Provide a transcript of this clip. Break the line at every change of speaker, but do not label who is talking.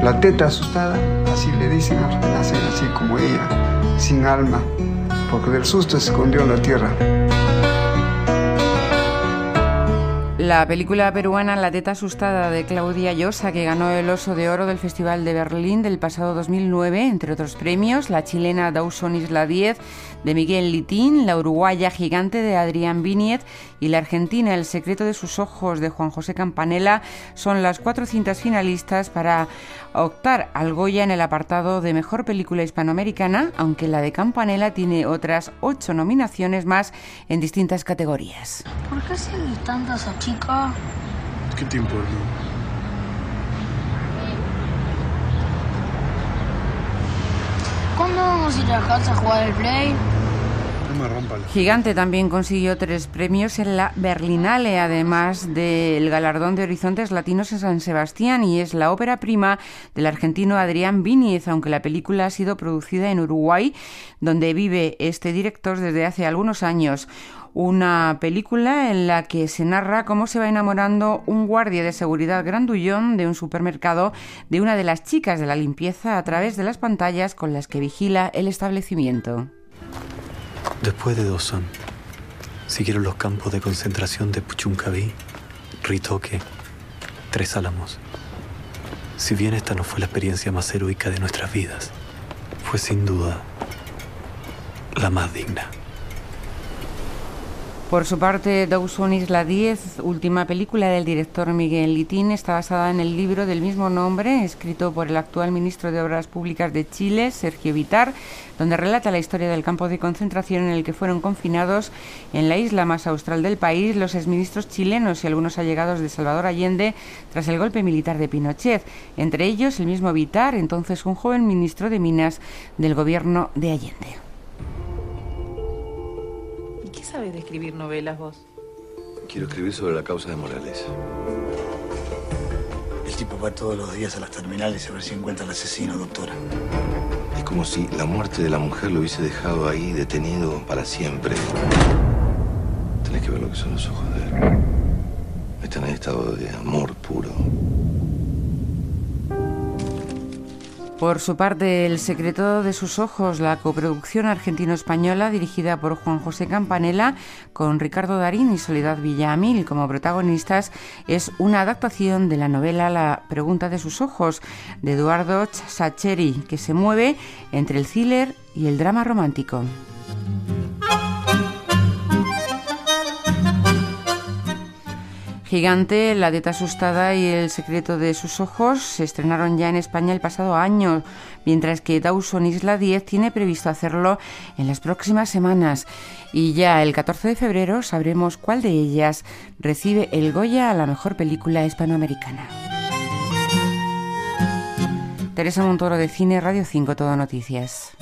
La teta asustada, así le dicen, hacen así como ella, sin alma, porque del susto se escondió en la tierra.
La película peruana La teta asustada de Claudia Llosa, que ganó el Oso de Oro del Festival de Berlín del pasado 2009, entre otros premios, la chilena Dawson Isla 10 de Miguel Litín, la uruguaya Gigante de Adrián Viniet y la argentina El secreto de sus ojos de Juan José Campanella son las cuatro cintas finalistas para optar al Goya en el apartado de Mejor Película Hispanoamericana, aunque la de Campanella tiene otras ocho nominaciones más en distintas categorías.
¿Por qué a
¿Qué te importa?
¿Cuándo vamos a ir a casa a jugar al play?
Gigante también consiguió tres premios en la Berlinale, además del galardón de Horizontes Latinos en San Sebastián, y es la ópera prima del argentino Adrián Víñez, aunque la película ha sido producida en Uruguay, donde vive este director desde hace algunos años una película en la que se narra cómo se va enamorando un guardia de seguridad grandullón de un supermercado de una de las chicas de la limpieza a través de las pantallas con las que vigila el establecimiento.
Después de Dawson, siguieron los campos de concentración de Puchuncaví, Ritoque, Tres Álamos. Si bien esta no fue la experiencia más heroica de nuestras vidas, fue sin duda la más digna.
Por su parte, Dawson Isla 10, última película del director Miguel Litín, está basada en el libro del mismo nombre, escrito por el actual ministro de Obras Públicas de Chile, Sergio Vitar, donde relata la historia del campo de concentración en el que fueron confinados en la isla más austral del país los exministros chilenos y algunos allegados de Salvador Allende tras el golpe militar de Pinochet, entre ellos el mismo Vitar, entonces un joven ministro de Minas del gobierno de Allende.
¿Qué sabes de escribir novelas vos?
Quiero escribir sobre la causa de Morales.
El tipo va todos los días a las terminales a ver si encuentra al asesino, doctora.
Es como si la muerte de la mujer lo hubiese dejado ahí detenido para siempre. Tenés que ver lo que son los ojos de él. Están en estado de amor puro.
Por su parte, El secreto de sus ojos, la coproducción argentino-española dirigida por Juan José Campanella con Ricardo Darín y Soledad Villamil como protagonistas, es una adaptación de la novela La pregunta de sus ojos de Eduardo Sacheri, que se mueve entre el thriller y el drama romántico. Gigante, La dieta asustada y El secreto de sus ojos se estrenaron ya en España el pasado año, mientras que Dawson Isla 10 tiene previsto hacerlo en las próximas semanas. Y ya el 14 de febrero sabremos cuál de ellas recibe el Goya a la mejor película hispanoamericana. Teresa Montoro de Cine Radio 5 Todo Noticias.